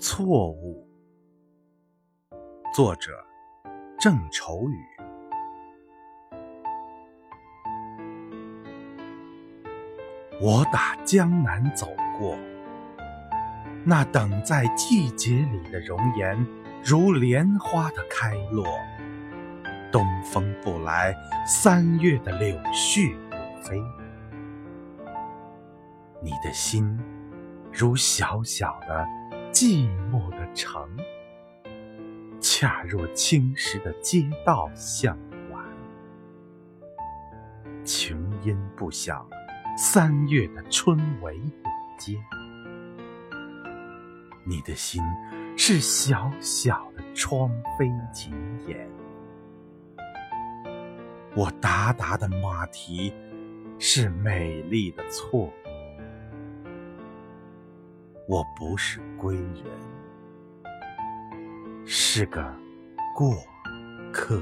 错误。作者：郑愁予。我打江南走过，那等在季节里的容颜，如莲花的开落。东风不来，三月的柳絮不飞。你的心，如小小的寂寞的城，恰若青石的街道向晚。琼音不响，三月的春雷不接。你的心是小小的窗扉紧掩。我达达的马蹄是美丽的错。我不是归人，是个过客。